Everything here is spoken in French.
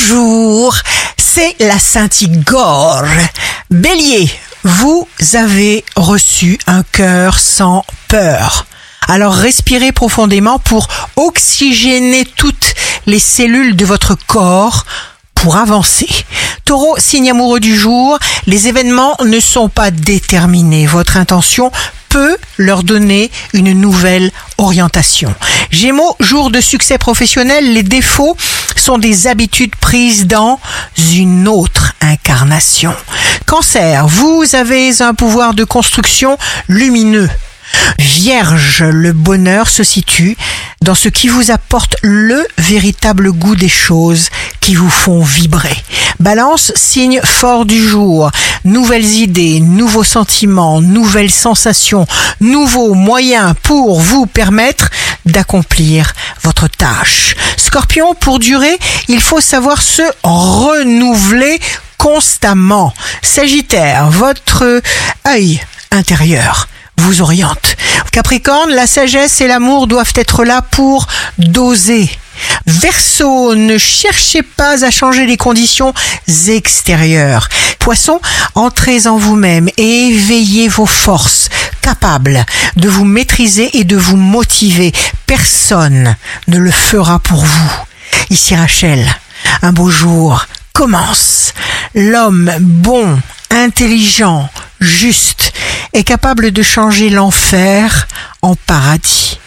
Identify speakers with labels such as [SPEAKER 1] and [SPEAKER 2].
[SPEAKER 1] Bonjour, c'est la Sainte Igor. Bélier, vous avez reçu un cœur sans peur. Alors respirez profondément pour oxygéner toutes les cellules de votre corps pour avancer. Taureau, signe amoureux du jour, les événements ne sont pas déterminés. Votre intention peut leur donner une nouvelle orientation. Gémeaux, jour de succès professionnel, les défauts sont des habitudes prises dans une autre incarnation. Cancer, vous avez un pouvoir de construction lumineux. Vierge, le bonheur se situe dans ce qui vous apporte le véritable goût des choses qui vous font vibrer. Balance, signe fort du jour. Nouvelles idées, nouveaux sentiments, nouvelles sensations, nouveaux moyens pour vous permettre d'accomplir votre tâche. Scorpion, pour durer, il faut savoir se renouveler constamment. Sagittaire, votre œil intérieur vous oriente. Capricorne, la sagesse et l'amour doivent être là pour doser. Verseau, ne cherchez pas à changer les conditions extérieures. Poisson, entrez en vous-même et éveillez vos forces, capables de vous maîtriser et de vous motiver. Personne ne le fera pour vous. Ici Rachel, un beau jour commence. L'homme bon, intelligent, juste est capable de changer l'enfer en paradis.